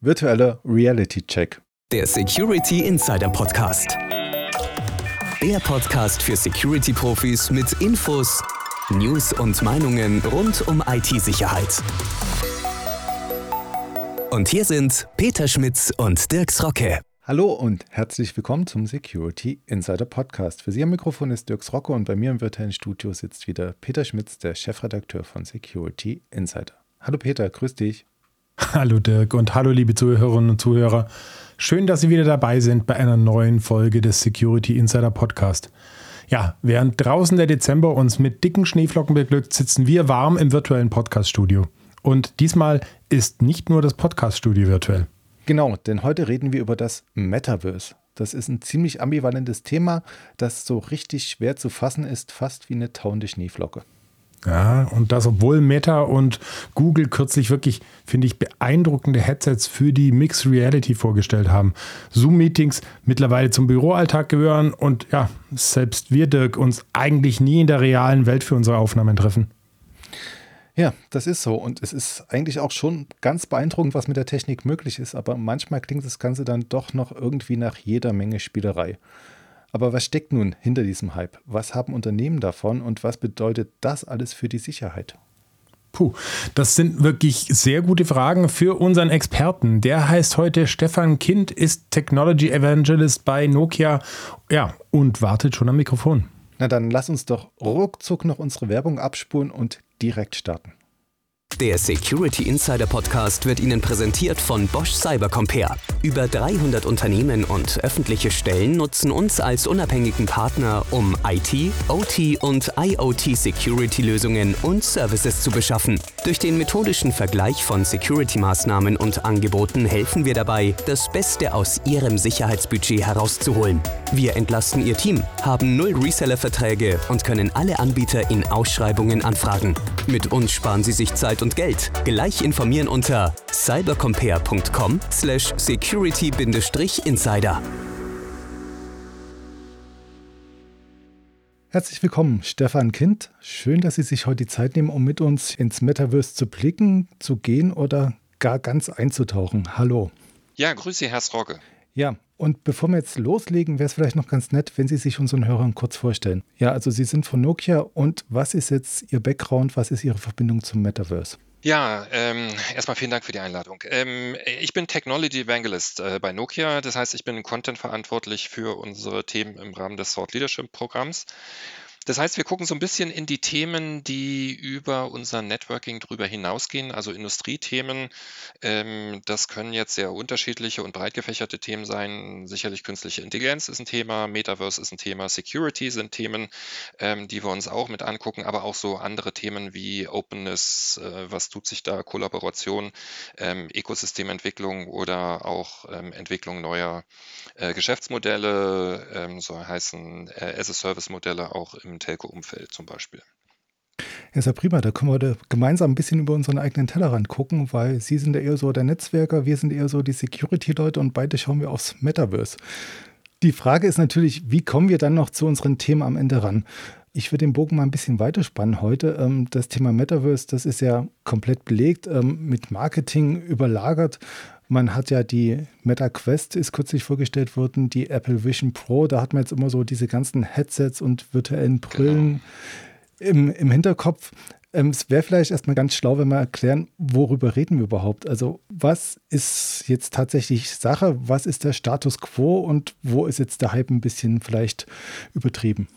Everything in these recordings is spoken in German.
Virtuelle Reality Check. Der Security Insider Podcast. Der Podcast für Security-Profis mit Infos, News und Meinungen rund um IT-Sicherheit. Und hier sind Peter Schmitz und Dirks Rocke. Hallo und herzlich willkommen zum Security Insider Podcast. Für Sie am Mikrofon ist Dirks Rocke und bei mir im virtuellen Studio sitzt wieder Peter Schmitz, der Chefredakteur von Security Insider. Hallo Peter, grüß dich. Hallo Dirk und hallo liebe Zuhörerinnen und Zuhörer. Schön, dass Sie wieder dabei sind bei einer neuen Folge des Security Insider Podcast. Ja, während draußen der Dezember uns mit dicken Schneeflocken beglückt, sitzen wir warm im virtuellen Podcaststudio. Und diesmal ist nicht nur das Podcaststudio virtuell. Genau, denn heute reden wir über das Metaverse. Das ist ein ziemlich ambivalentes Thema, das so richtig schwer zu fassen ist, fast wie eine tauende Schneeflocke. Ja, und das, obwohl Meta und Google kürzlich wirklich, finde ich, beeindruckende Headsets für die Mixed Reality vorgestellt haben. Zoom-Meetings mittlerweile zum Büroalltag gehören und ja, selbst wir, Dirk, uns eigentlich nie in der realen Welt für unsere Aufnahmen treffen. Ja, das ist so. Und es ist eigentlich auch schon ganz beeindruckend, was mit der Technik möglich ist. Aber manchmal klingt das Ganze dann doch noch irgendwie nach jeder Menge Spielerei. Aber was steckt nun hinter diesem Hype? Was haben Unternehmen davon und was bedeutet das alles für die Sicherheit? Puh, das sind wirklich sehr gute Fragen für unseren Experten. Der heißt heute Stefan Kind, ist Technology Evangelist bei Nokia. Ja, und wartet schon am Mikrofon. Na dann lass uns doch ruckzuck noch unsere Werbung abspulen und direkt starten. Der Security Insider Podcast wird Ihnen präsentiert von Bosch Cybercompare. Über 300 Unternehmen und öffentliche Stellen nutzen uns als unabhängigen Partner, um IT, OT und IoT Security Lösungen und Services zu beschaffen. Durch den methodischen Vergleich von Security-Maßnahmen und Angeboten helfen wir dabei, das Beste aus Ihrem Sicherheitsbudget herauszuholen. Wir entlasten Ihr Team, haben null Reseller-Verträge und können alle Anbieter in Ausschreibungen anfragen. Mit uns sparen Sie sich Zeit und Geld. Gleich informieren unter cybercompare.com slash security-insider. Herzlich willkommen, Stefan Kind. Schön, dass Sie sich heute die Zeit nehmen, um mit uns ins Metaverse zu blicken, zu gehen oder gar ganz einzutauchen. Hallo. Ja, grüße, Herr Strogge. Ja, und bevor wir jetzt loslegen, wäre es vielleicht noch ganz nett, wenn Sie sich unseren Hörern kurz vorstellen. Ja, also Sie sind von Nokia und was ist jetzt Ihr Background, was ist Ihre Verbindung zum Metaverse? Ja, ähm, erstmal vielen Dank für die Einladung. Ähm, ich bin Technology Evangelist äh, bei Nokia, das heißt, ich bin Content verantwortlich für unsere Themen im Rahmen des Thought Leadership Programms. Das heißt, wir gucken so ein bisschen in die Themen, die über unser Networking drüber hinausgehen, also Industriethemen. Ähm, das können jetzt sehr unterschiedliche und breit gefächerte Themen sein. Sicherlich künstliche Intelligenz ist ein Thema, Metaverse ist ein Thema, Security sind Themen, ähm, die wir uns auch mit angucken, aber auch so andere Themen wie Openness, äh, was tut sich da, Kollaboration, ähm, Ökosystementwicklung oder auch ähm, Entwicklung neuer äh, Geschäftsmodelle, ähm, so heißen äh, As-a-Service-Modelle auch im Telco-Umfeld zum Beispiel. Ja, ist ja prima. Da können wir heute gemeinsam ein bisschen über unseren eigenen Tellerrand gucken, weil Sie sind ja eher so der Netzwerker, wir sind eher so die Security-Leute und beide schauen wir aufs Metaverse. Die Frage ist natürlich, wie kommen wir dann noch zu unseren Themen am Ende ran? Ich würde den Bogen mal ein bisschen weiterspannen heute. Ähm, das Thema Metaverse, das ist ja komplett belegt, ähm, mit Marketing überlagert. Man hat ja die Meta Quest ist kürzlich vorgestellt worden, die Apple Vision Pro. Da hat man jetzt immer so diese ganzen Headsets und virtuellen Brillen genau. im, im Hinterkopf. Ähm, es wäre vielleicht erstmal ganz schlau, wenn wir erklären, worüber reden wir überhaupt? Also, was ist jetzt tatsächlich Sache? Was ist der Status quo und wo ist jetzt der Hype ein bisschen vielleicht übertrieben?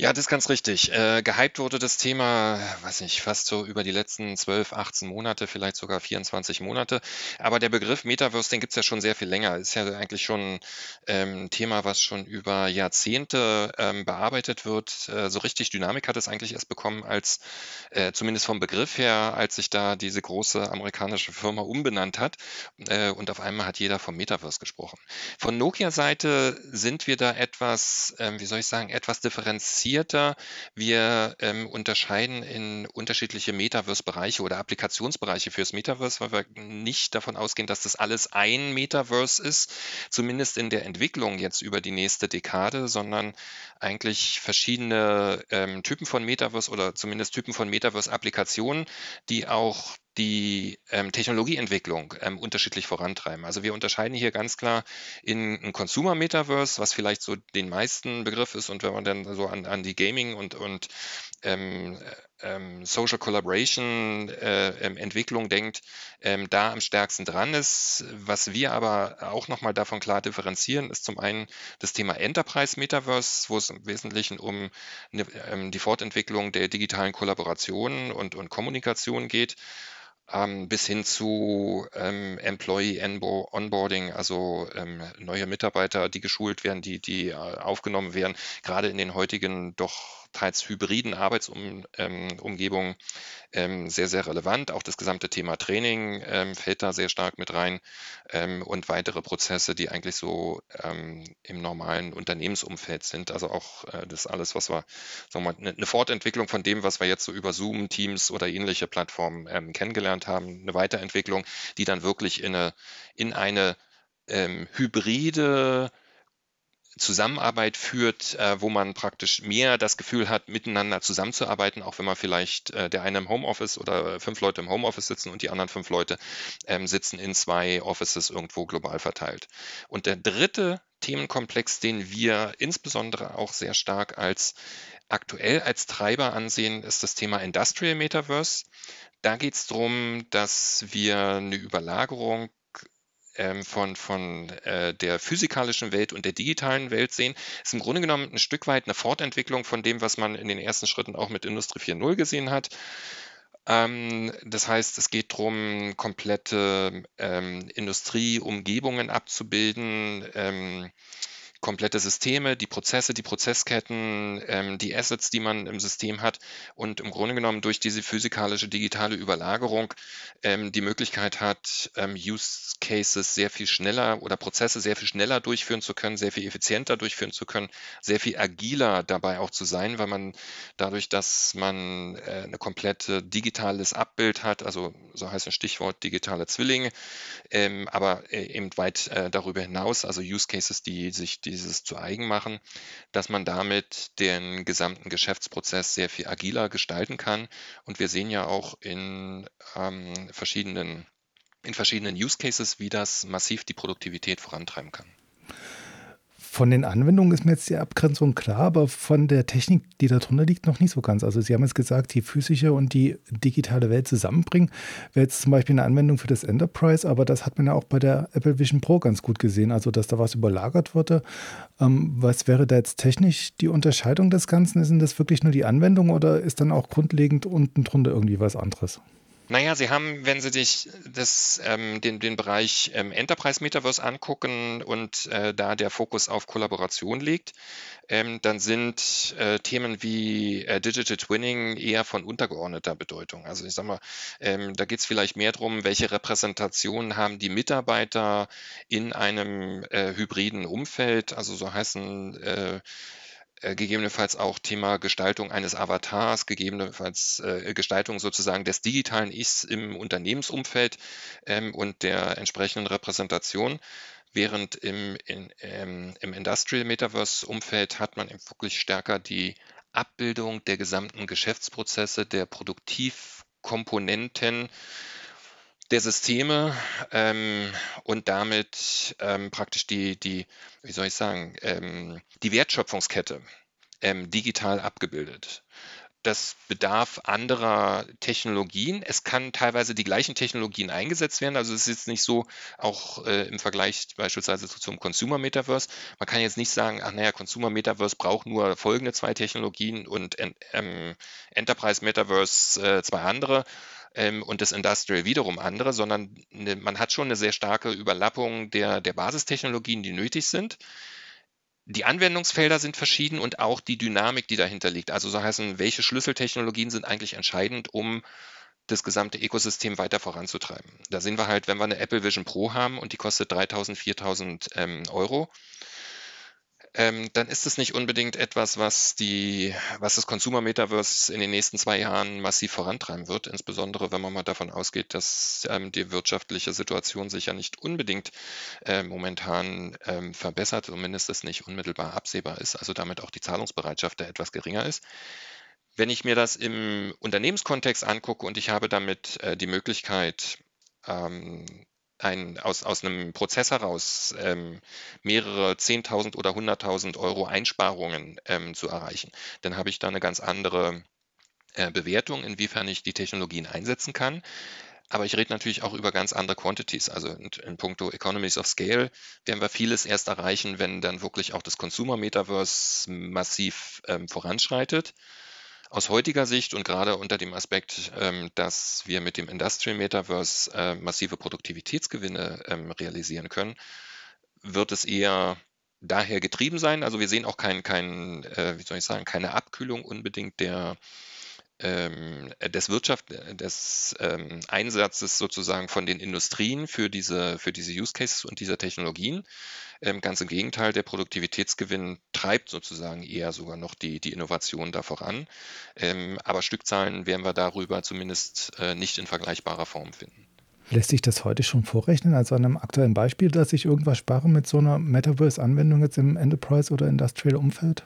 Ja, das ist ganz richtig. Äh, gehypt wurde das Thema, weiß nicht, fast so über die letzten 12, 18 Monate, vielleicht sogar 24 Monate. Aber der Begriff Metaverse, den gibt es ja schon sehr viel länger. Ist ja eigentlich schon ähm, ein Thema, was schon über Jahrzehnte ähm, bearbeitet wird. Äh, so richtig Dynamik hat es eigentlich erst bekommen, als äh, zumindest vom Begriff her, als sich da diese große amerikanische Firma umbenannt hat. Äh, und auf einmal hat jeder vom Metaverse gesprochen. Von Nokia-Seite sind wir da etwas, ähm, wie soll ich sagen, etwas differenziert differenzierter. Wir ähm, unterscheiden in unterschiedliche Metaverse-Bereiche oder Applikationsbereiche fürs Metaverse, weil wir nicht davon ausgehen, dass das alles ein Metaverse ist, zumindest in der Entwicklung jetzt über die nächste Dekade, sondern eigentlich verschiedene ähm, Typen von Metaverse oder zumindest Typen von Metaverse-Applikationen, die auch die ähm, Technologieentwicklung ähm, unterschiedlich vorantreiben. Also wir unterscheiden hier ganz klar in ein Consumer Metaverse, was vielleicht so den meisten Begriff ist und wenn man dann so an, an die Gaming und, und ähm, ähm, Social Collaboration äh, ähm, Entwicklung denkt, ähm, da am stärksten dran ist. Was wir aber auch nochmal davon klar differenzieren, ist zum einen das Thema Enterprise Metaverse, wo es im Wesentlichen um eine, ähm, die Fortentwicklung der digitalen Kollaboration und, und Kommunikation geht ähm, bis hin zu ähm, Employee Onboarding, also ähm, neue Mitarbeiter, die geschult werden, die, die äh, aufgenommen werden, gerade in den heutigen doch teils hybriden Arbeitsumgebungen ähm, ähm, sehr, sehr relevant. Auch das gesamte Thema Training ähm, fällt da sehr stark mit rein ähm, und weitere Prozesse, die eigentlich so im normalen Unternehmensumfeld sind. Also auch äh, das alles, was wir, sagen wir mal, eine Fortentwicklung von dem, was wir jetzt so über Zoom, Teams oder ähnliche Plattformen ähm, kennengelernt haben, eine Weiterentwicklung, die dann wirklich in eine, in eine hybride Zusammenarbeit führt, äh, wo man praktisch mehr das Gefühl hat, miteinander zusammenzuarbeiten, auch wenn man vielleicht äh, der eine im Homeoffice oder fünf Leute im Homeoffice sitzen und die anderen fünf Leute ähm, sitzen in zwei Offices irgendwo global verteilt. Und der dritte Themenkomplex, den wir insbesondere auch sehr stark als aktuell als Treiber ansehen, ist das Thema Industrial Metaverse. Da geht es darum, dass wir eine Überlagerung ähm, von, von äh, der physikalischen Welt und der digitalen Welt sehen, ist im Grunde genommen ein Stück weit eine Fortentwicklung von dem, was man in den ersten Schritten auch mit Industrie 4.0 gesehen hat. Ähm, das heißt, es geht darum, komplette ähm, Industrieumgebungen abzubilden. Ähm, komplette Systeme, die Prozesse, die Prozessketten, ähm, die Assets, die man im System hat und im Grunde genommen durch diese physikalische digitale Überlagerung ähm, die Möglichkeit hat, ähm, Use Cases sehr viel schneller oder Prozesse sehr viel schneller durchführen zu können, sehr viel effizienter durchführen zu können, sehr viel agiler dabei auch zu sein, weil man dadurch, dass man äh, eine komplette digitales Abbild hat, also so heißt ein Stichwort digitale Zwillinge, ähm, aber äh, eben weit äh, darüber hinaus, also Use Cases, die sich die dieses zu eigen machen, dass man damit den gesamten Geschäftsprozess sehr viel agiler gestalten kann. Und wir sehen ja auch in ähm, verschiedenen in verschiedenen Use Cases, wie das massiv die Produktivität vorantreiben kann. Von den Anwendungen ist mir jetzt die Abgrenzung klar, aber von der Technik, die darunter liegt, noch nicht so ganz. Also Sie haben jetzt gesagt, die physische und die digitale Welt zusammenbringen, wäre jetzt zum Beispiel eine Anwendung für das Enterprise, aber das hat man ja auch bei der Apple Vision Pro ganz gut gesehen, also dass da was überlagert wurde. Ähm, was wäre da jetzt technisch die Unterscheidung des Ganzen? Ist das wirklich nur die Anwendung oder ist dann auch grundlegend unten drunter irgendwie was anderes? Naja, Sie haben, wenn Sie sich das, ähm, den, den Bereich ähm, Enterprise Metaverse angucken und äh, da der Fokus auf Kollaboration liegt, ähm, dann sind äh, Themen wie äh, Digital Twinning eher von untergeordneter Bedeutung. Also ich sage mal, ähm, da geht es vielleicht mehr darum, welche Repräsentationen haben die Mitarbeiter in einem äh, hybriden Umfeld, also so heißen äh, gegebenenfalls auch Thema Gestaltung eines Avatars, gegebenenfalls äh, Gestaltung sozusagen des digitalen Ichs im Unternehmensumfeld ähm, und der entsprechenden Repräsentation. Während im, in, ähm, im Industrial Metaverse-Umfeld hat man wirklich stärker die Abbildung der gesamten Geschäftsprozesse, der Produktivkomponenten der Systeme ähm, und damit ähm, praktisch die, die, wie soll ich sagen, ähm, die Wertschöpfungskette ähm, digital abgebildet. Das bedarf anderer Technologien. Es kann teilweise die gleichen Technologien eingesetzt werden. Also es ist jetzt nicht so, auch äh, im Vergleich beispielsweise zum Consumer Metaverse. Man kann jetzt nicht sagen, ach naja, Consumer Metaverse braucht nur folgende zwei Technologien und ähm, Enterprise Metaverse äh, zwei andere ähm, und das Industrial wiederum andere, sondern ne, man hat schon eine sehr starke Überlappung der, der Basistechnologien, die nötig sind. Die Anwendungsfelder sind verschieden und auch die Dynamik, die dahinter liegt. Also so heißen, welche Schlüsseltechnologien sind eigentlich entscheidend, um das gesamte Ökosystem weiter voranzutreiben. Da sehen wir halt, wenn wir eine Apple Vision Pro haben und die kostet 3000, 4000 ähm, Euro, ähm, dann ist es nicht unbedingt etwas, was, die, was das Consumer Metaverse in den nächsten zwei Jahren massiv vorantreiben wird, insbesondere wenn man mal davon ausgeht, dass ähm, die wirtschaftliche Situation sich ja nicht unbedingt äh, momentan ähm, verbessert, zumindest es nicht unmittelbar absehbar ist, also damit auch die Zahlungsbereitschaft da etwas geringer ist. Wenn ich mir das im Unternehmenskontext angucke und ich habe damit äh, die Möglichkeit, ähm, ein, aus, aus einem Prozess heraus ähm, mehrere 10.000 oder 100.000 Euro Einsparungen ähm, zu erreichen, dann habe ich da eine ganz andere äh, Bewertung, inwiefern ich die Technologien einsetzen kann. Aber ich rede natürlich auch über ganz andere Quantities. Also in, in puncto Economies of Scale werden wir vieles erst erreichen, wenn dann wirklich auch das Consumer Metaverse massiv ähm, voranschreitet. Aus heutiger Sicht und gerade unter dem Aspekt, ähm, dass wir mit dem Industrial Metaverse äh, massive Produktivitätsgewinne ähm, realisieren können, wird es eher daher getrieben sein. Also wir sehen auch kein, kein äh, wie soll ich sagen, keine Abkühlung unbedingt der des Wirtschaft, äh, des ähm, Einsatzes sozusagen von den Industrien für diese, für diese Use Cases und diese Technologien. Ähm, ganz im Gegenteil, der Produktivitätsgewinn treibt sozusagen eher sogar noch die, die Innovation da voran. Ähm, aber Stückzahlen werden wir darüber zumindest äh, nicht in vergleichbarer Form finden. Lässt sich das heute schon vorrechnen? Also an einem aktuellen Beispiel, dass ich irgendwas spare mit so einer Metaverse-Anwendung jetzt im Enterprise- oder Industrial-Umfeld?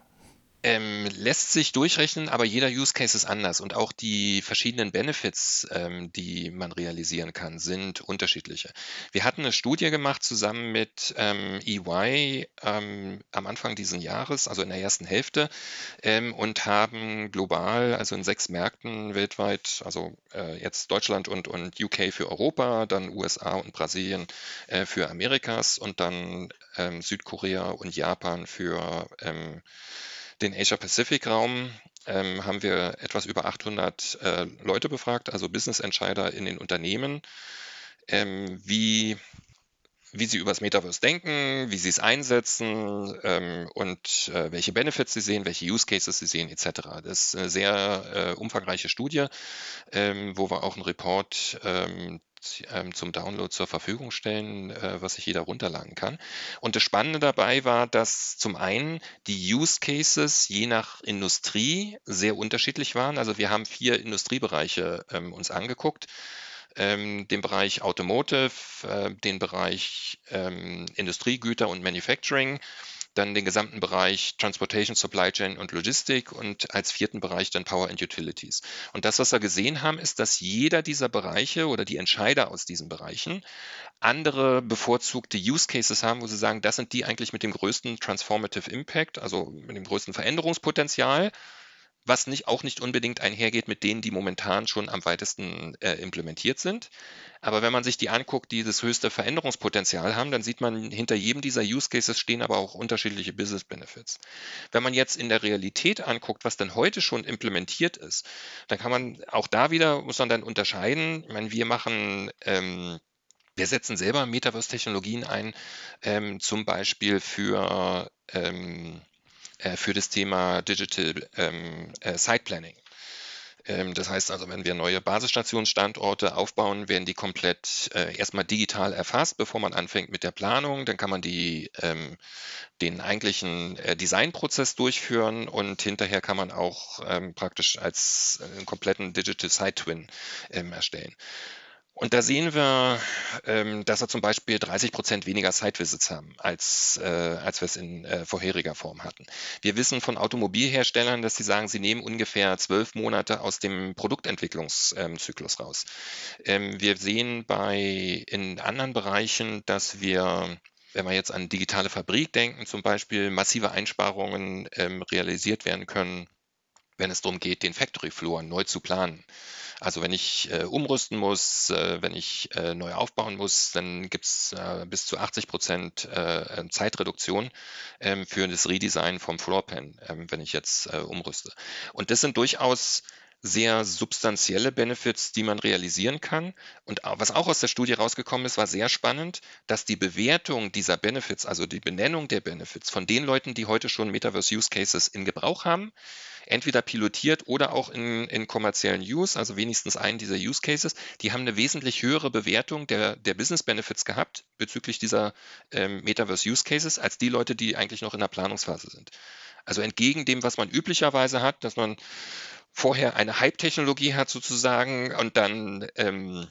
Ähm, lässt sich durchrechnen, aber jeder Use Case ist anders und auch die verschiedenen Benefits, ähm, die man realisieren kann, sind unterschiedliche. Wir hatten eine Studie gemacht zusammen mit ähm, EY ähm, am Anfang dieses Jahres, also in der ersten Hälfte, ähm, und haben global, also in sechs Märkten weltweit, also äh, jetzt Deutschland und, und UK für Europa, dann USA und Brasilien äh, für Amerikas und dann ähm, Südkorea und Japan für den Asia-Pacific-Raum ähm, haben wir etwas über 800 äh, Leute befragt, also Business-Entscheider in den Unternehmen, ähm, wie, wie sie über das Metaverse denken, wie sie es einsetzen ähm, und äh, welche Benefits sie sehen, welche Use Cases sie sehen, etc. Das ist eine sehr äh, umfangreiche Studie, ähm, wo wir auch einen Report ähm, zum Download zur Verfügung stellen, äh, was sich jeder runterladen kann. Und das Spannende dabei war, dass zum einen die Use Cases je nach Industrie sehr unterschiedlich waren. Also wir haben vier Industriebereiche ähm, uns angeguckt. Ähm, den Bereich Automotive, äh, den Bereich ähm, Industriegüter und Manufacturing, dann den gesamten Bereich Transportation, Supply Chain und Logistik und als vierten Bereich dann Power and Utilities. Und das, was wir gesehen haben, ist, dass jeder dieser Bereiche oder die Entscheider aus diesen Bereichen andere bevorzugte Use Cases haben, wo sie sagen, das sind die eigentlich mit dem größten Transformative Impact, also mit dem größten Veränderungspotenzial was nicht, auch nicht unbedingt einhergeht mit denen, die momentan schon am weitesten äh, implementiert sind. Aber wenn man sich die anguckt, die das höchste Veränderungspotenzial haben, dann sieht man, hinter jedem dieser Use Cases stehen aber auch unterschiedliche Business Benefits. Wenn man jetzt in der Realität anguckt, was denn heute schon implementiert ist, dann kann man auch da wieder, muss man dann unterscheiden. Ich meine, wir machen ähm, wir setzen selber Metaverse-Technologien ein, ähm, zum Beispiel für ähm, äh, für das Thema Digital ähm, äh, Site Planning. Ähm, das heißt also, wenn wir neue Basisstationsstandorte aufbauen, werden die komplett äh, erstmal digital erfasst, bevor man anfängt mit der Planung. Dann kann man die, ähm, den eigentlichen äh, Designprozess durchführen und hinterher kann man auch ähm, praktisch als äh, einen kompletten Digital Site Twin ähm, erstellen. Und da sehen wir, ähm, dass wir zum Beispiel 30 Prozent weniger Site-Visits haben, als, äh, als wir es in äh, vorheriger Form hatten. Wir wissen von Automobilherstellern, dass sie sagen, sie nehmen ungefähr zwölf Monate aus dem Produktentwicklungszyklus ähm, raus. Ähm, wir sehen bei in anderen Bereichen, dass wir wenn wir jetzt an digitale Fabrik denken, zum Beispiel massive Einsparungen ähm, realisiert werden können, wenn es darum geht, den Factory Floor neu zu planen. Also wenn ich äh, umrüsten muss, äh, wenn ich äh, neu aufbauen muss, dann gibt es äh, bis zu 80 Prozent äh, ähm, Zeitreduktion ähm, für das Redesign vom Floorpan, ähm, wenn ich jetzt äh, umrüste. Und das sind durchaus sehr substanzielle Benefits, die man realisieren kann. Und was auch aus der Studie rausgekommen ist, war sehr spannend, dass die Bewertung dieser Benefits, also die Benennung der Benefits von den Leuten, die heute schon Metaverse Use Cases in Gebrauch haben, entweder pilotiert oder auch in, in kommerziellen Use, also wenigstens einen dieser Use Cases, die haben eine wesentlich höhere Bewertung der, der Business Benefits gehabt bezüglich dieser ähm, Metaverse Use Cases als die Leute, die eigentlich noch in der Planungsphase sind. Also entgegen dem, was man üblicherweise hat, dass man vorher eine Hype-Technologie hat sozusagen und dann ähm,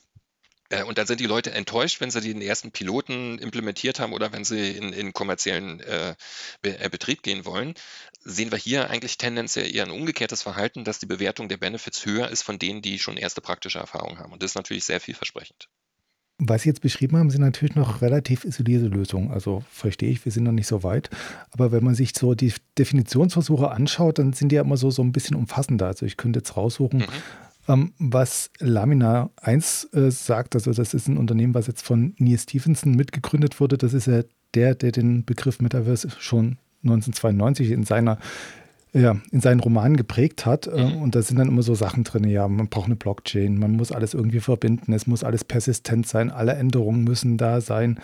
Äh, und dann sind die Leute enttäuscht, wenn sie den ersten Piloten implementiert haben oder wenn sie in, in kommerziellen äh, Be äh, Betrieb gehen wollen. Sehen wir hier eigentlich tendenziell eher ein umgekehrtes Verhalten, dass die Bewertung der Benefits höher ist von denen, die schon erste praktische Erfahrung haben. Und das ist natürlich sehr vielversprechend. Was Sie jetzt beschrieben haben, sind natürlich noch relativ isolierte Lösungen. Also verstehe ich, wir sind noch nicht so weit. Aber wenn man sich so die Definitionsversuche anschaut, dann sind die ja immer so, so ein bisschen umfassender. Also ich könnte jetzt raussuchen, mhm. ähm, was Lamina 1 äh, sagt. Also das ist ein Unternehmen, was jetzt von Neil Stephenson mitgegründet wurde. Das ist ja der, der den Begriff Metaverse schon 1992 in seiner ja, in seinen Romanen geprägt hat. Äh, mhm. Und da sind dann immer so Sachen drin, ja, man braucht eine Blockchain, man muss alles irgendwie verbinden, es muss alles persistent sein, alle Änderungen müssen da sein,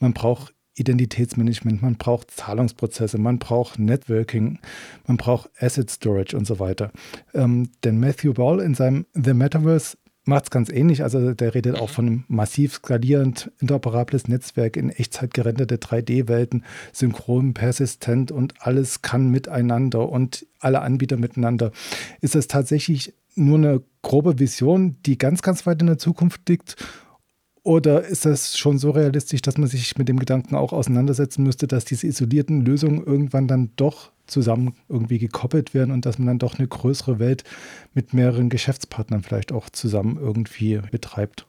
man braucht Identitätsmanagement, man braucht Zahlungsprozesse, man braucht Networking, man braucht Asset Storage und so weiter. Ähm, denn Matthew Ball in seinem The Metaverse macht es ganz ähnlich. Also der redet auch mhm. von einem massiv skalierend interoperables Netzwerk in Echtzeit gerenderte 3D-Welten, synchron, persistent und alles kann miteinander und alle Anbieter miteinander. Ist das tatsächlich nur eine grobe Vision, die ganz, ganz weit in der Zukunft liegt? Oder ist das schon so realistisch, dass man sich mit dem Gedanken auch auseinandersetzen müsste, dass diese isolierten Lösungen irgendwann dann doch zusammen irgendwie gekoppelt werden und dass man dann doch eine größere Welt mit mehreren Geschäftspartnern vielleicht auch zusammen irgendwie betreibt.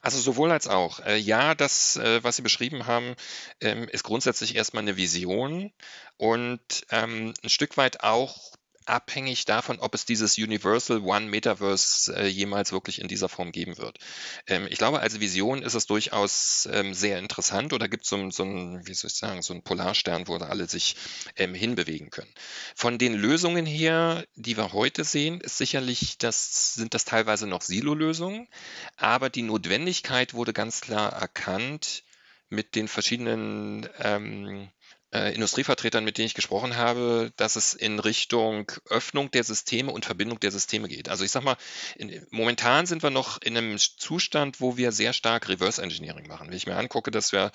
Also sowohl als auch. Äh, ja, das, äh, was Sie beschrieben haben, ähm, ist grundsätzlich erstmal eine Vision und ähm, ein Stück weit auch abhängig davon, ob es dieses Universal One Metaverse äh, jemals wirklich in dieser Form geben wird. Ähm, ich glaube, als Vision ist es durchaus ähm, sehr interessant oder gibt es so, so einen, wie soll ich sagen, so einen Polarstern, wo alle sich ähm, hinbewegen können. Von den Lösungen her, die wir heute sehen, ist sicherlich, das sind das teilweise noch Silo-Lösungen, aber die Notwendigkeit wurde ganz klar erkannt mit den verschiedenen ähm, äh, Industrievertretern, mit denen ich gesprochen habe, dass es in Richtung Öffnung der Systeme und Verbindung der Systeme geht. Also ich sag mal, in, momentan sind wir noch in einem Zustand, wo wir sehr stark Reverse Engineering machen. Wenn ich mir angucke, dass wir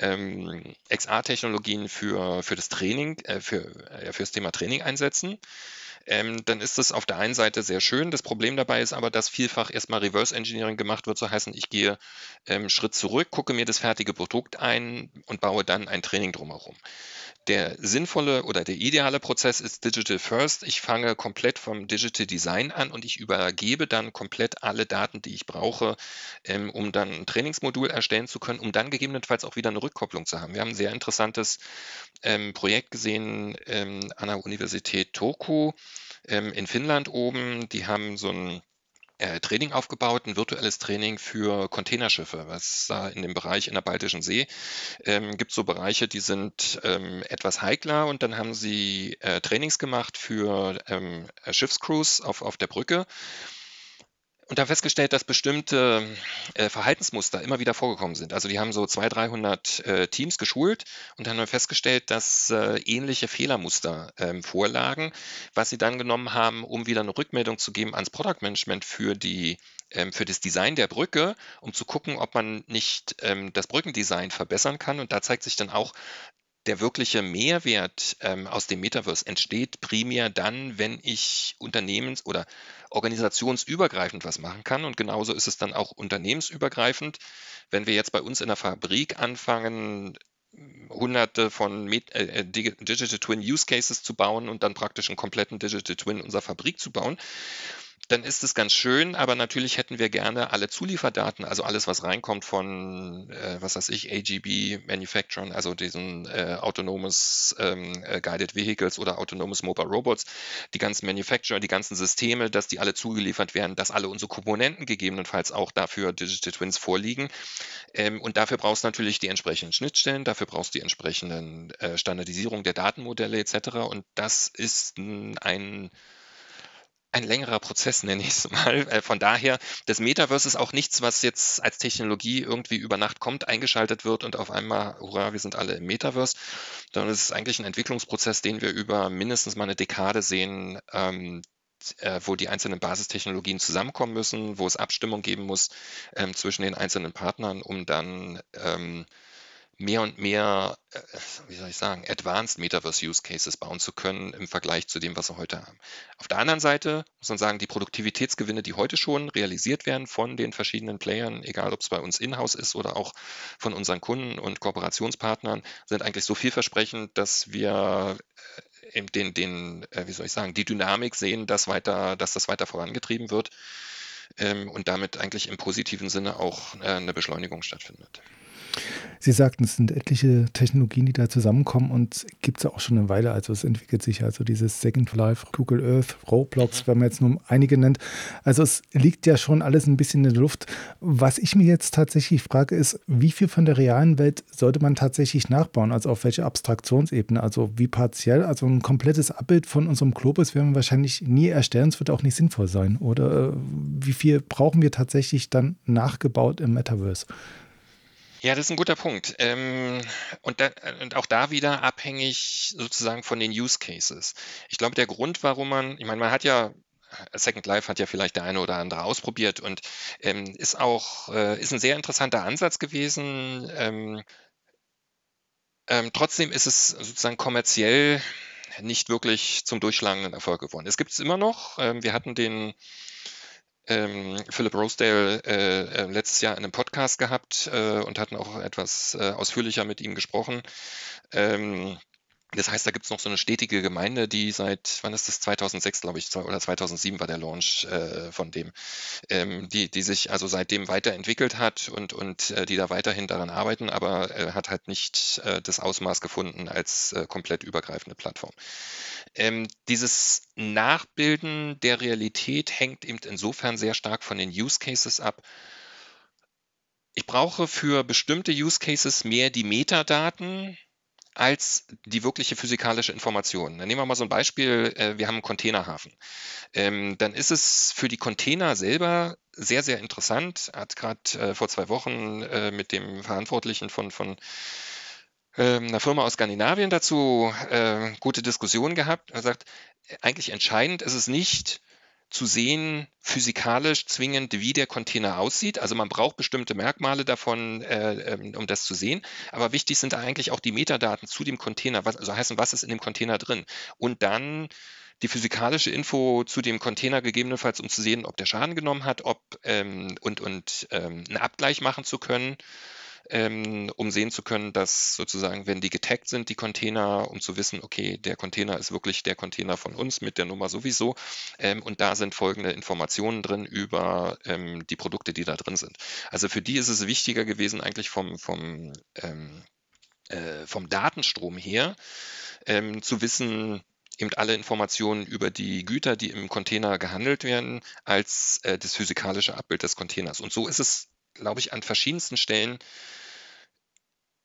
ähm, XR-Technologien für, für das Training, äh, für, äh, für das Thema Training einsetzen, ähm, dann ist das auf der einen Seite sehr schön. Das Problem dabei ist aber, dass vielfach erstmal Reverse Engineering gemacht wird, so heißen, ich gehe ähm, Schritt zurück, gucke mir das fertige Produkt ein und baue dann ein Training drumherum. Der sinnvolle oder der ideale Prozess ist Digital First. Ich fange komplett vom Digital Design an und ich übergebe dann komplett alle Daten, die ich brauche, ähm, um dann ein Trainingsmodul erstellen zu können, um dann gegebenenfalls auch wieder eine Rückkopplung zu haben. Wir haben ein sehr interessantes ähm, Projekt gesehen ähm, an der Universität Turku ähm, in Finnland oben. Die haben so ein äh, Training aufgebaut, ein virtuelles Training für Containerschiffe, was da in dem Bereich in der Baltischen See ähm, gibt so Bereiche, die sind ähm, etwas heikler und dann haben sie äh, Trainings gemacht für ähm, Schiffscrews auf, auf der Brücke und haben festgestellt, dass bestimmte äh, Verhaltensmuster immer wieder vorgekommen sind. Also die haben so 200, 300 äh, Teams geschult und haben festgestellt, dass äh, ähnliche Fehlermuster ähm, vorlagen, was sie dann genommen haben, um wieder eine Rückmeldung zu geben ans Product Management für die ähm, für das Design der Brücke, um zu gucken, ob man nicht ähm, das Brückendesign verbessern kann. Und da zeigt sich dann auch, der wirkliche Mehrwert ähm, aus dem Metaverse entsteht primär dann, wenn ich unternehmens- oder organisationsübergreifend was machen kann. Und genauso ist es dann auch unternehmensübergreifend. Wenn wir jetzt bei uns in der Fabrik anfangen, hunderte von äh, äh, Digital Twin Use Cases zu bauen und dann praktisch einen kompletten Digital Twin unserer Fabrik zu bauen, dann ist es ganz schön, aber natürlich hätten wir gerne alle Zulieferdaten, also alles, was reinkommt von, äh, was weiß ich, AGB Manufacturing, also diesen äh, autonomes ähm, äh, Guided Vehicles oder autonomes Mobile Robots, die ganzen Manufacturer, die ganzen Systeme, dass die alle zugeliefert werden, dass alle unsere Komponenten gegebenenfalls auch dafür Digital Twins vorliegen. Ähm, und dafür brauchst du natürlich die entsprechenden Schnittstellen, dafür brauchst du die entsprechenden äh, Standardisierung der Datenmodelle etc. Und das ist ein ein längerer Prozess, nenne ich es mal. Äh, von daher, das Metaverse ist auch nichts, was jetzt als Technologie irgendwie über Nacht kommt, eingeschaltet wird und auf einmal, hurra, wir sind alle im Metaverse, sondern es ist eigentlich ein Entwicklungsprozess, den wir über mindestens mal eine Dekade sehen, ähm, äh, wo die einzelnen Basistechnologien zusammenkommen müssen, wo es Abstimmung geben muss ähm, zwischen den einzelnen Partnern, um dann ähm, mehr und mehr, äh, wie soll ich sagen, Advanced Metaverse Use Cases bauen zu können im Vergleich zu dem, was wir heute haben. Auf der anderen Seite muss man sagen, die Produktivitätsgewinne, die heute schon realisiert werden von den verschiedenen Playern, egal ob es bei uns in-house ist oder auch von unseren Kunden und Kooperationspartnern, sind eigentlich so vielversprechend, dass wir äh, den, den, äh, wie soll ich sagen, die Dynamik sehen, dass weiter, dass das weiter vorangetrieben wird ähm, und damit eigentlich im positiven Sinne auch eine Beschleunigung stattfindet. Sie sagten, es sind etliche Technologien, die da zusammenkommen und gibt es auch schon eine Weile. Also es entwickelt sich also dieses Second Life, Google Earth, Roblox, mhm. wenn man jetzt nur einige nennt. Also es liegt ja schon alles ein bisschen in der Luft. Was ich mir jetzt tatsächlich frage, ist, wie viel von der realen Welt sollte man tatsächlich nachbauen? Also auf welche Abstraktionsebene? Also wie partiell? Also ein komplettes Abbild von unserem Globus werden wir wahrscheinlich nie erstellen. Es wird auch nicht sinnvoll sein. Oder äh, wie viel brauchen wir tatsächlich dann nachgebaut im Metaverse? Ja, das ist ein guter Punkt. Ähm, und, da, und, auch da wieder abhängig sozusagen von den Use Cases. Ich glaube, der Grund, warum man, ich meine, man hat ja Second Life hat ja vielleicht der eine oder andere ausprobiert und ähm, ist auch äh, ist ein sehr interessanter Ansatz gewesen. Ähm, ähm, trotzdem ist es sozusagen kommerziell nicht wirklich zum durchschlagenden Erfolg geworden. Es gibt es immer noch. Ähm, wir hatten den ähm, Philip Rosedale äh, äh, letztes Jahr in einem Podcast gehabt äh, und hatten auch etwas äh, ausführlicher mit ihm gesprochen. Ähm, das heißt, da gibt es noch so eine stetige Gemeinde, die seit, wann ist das, 2006, glaube ich, oder 2007 war der Launch äh, von dem, ähm, die, die sich also seitdem weiterentwickelt hat und, und äh, die da weiterhin daran arbeiten, aber äh, hat halt nicht äh, das Ausmaß gefunden als äh, komplett übergreifende Plattform. Ähm, dieses Nachbilden der Realität hängt eben insofern sehr stark von den Use Cases ab, ich brauche für bestimmte Use Cases mehr die Metadaten, als die wirkliche physikalische Information. Dann nehmen wir mal so ein Beispiel, äh, wir haben einen Containerhafen. Ähm, dann ist es für die Container selber sehr, sehr interessant. Hat gerade äh, vor zwei Wochen äh, mit dem Verantwortlichen von, von ähm, einer Firma aus Skandinavien dazu gute Diskussionen gehabt. Er sagt, eigentlich entscheidend ist es nicht, zu sehen, physikalisch zwingend, wie der Container aussieht. Also man braucht bestimmte Merkmale davon, äh, ähm, um das zu sehen. Aber wichtig sind eigentlich auch die Metadaten zu dem Container, was, also heißen, was ist in dem Container drin. Und dann die physikalische Info zu dem Container gegebenenfalls, um zu sehen, ob der Schaden genommen hat, ob ähm, und, und ähm, einen Abgleich machen zu können ähm, um sehen zu können, dass sozusagen, wenn die getaggt sind, die Container, um zu wissen, okay, der Container ist wirklich der Container von uns mit der Nummer sowieso. Ähm, und da sind folgende Informationen drin über ähm, die Produkte, die da drin sind. Also für die ist es wichtiger gewesen, eigentlich vom, vom, ähm, äh, vom Datenstrom her, ähm, zu wissen, eben alle Informationen über die Güter, die im Container gehandelt werden, als äh, das physikalische Abbild des Containers. Und so ist es glaube ich, an verschiedensten Stellen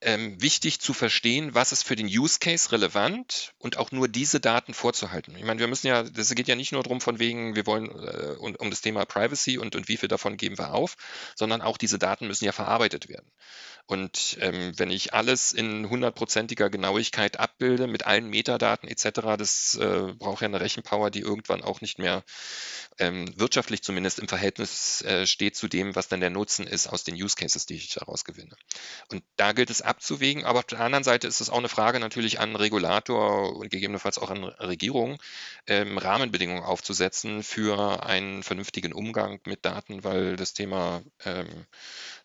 ähm, wichtig zu verstehen, was ist für den Use Case relevant und auch nur diese Daten vorzuhalten. Ich meine, wir müssen ja, das geht ja nicht nur darum, von wegen, wir wollen äh, um, um, das Thema Privacy und, und wie viel davon geben wir auf, sondern auch diese Daten müssen ja verarbeitet werden. Und ähm, wenn ich alles in hundertprozentiger Genauigkeit abbilde mit allen Metadaten etc., das äh, braucht ja eine Rechenpower, die irgendwann auch nicht mehr ähm, wirtschaftlich zumindest im Verhältnis äh, steht zu dem, was dann der Nutzen ist aus den Use Cases, die ich daraus gewinne. Und da gilt es abzuwägen, aber auf der anderen Seite ist es auch eine Frage natürlich an Regulator und gegebenenfalls auch an Regierungen, ähm, Rahmenbedingungen aufzusetzen für einen vernünftigen Umgang mit Daten, weil das Thema ähm,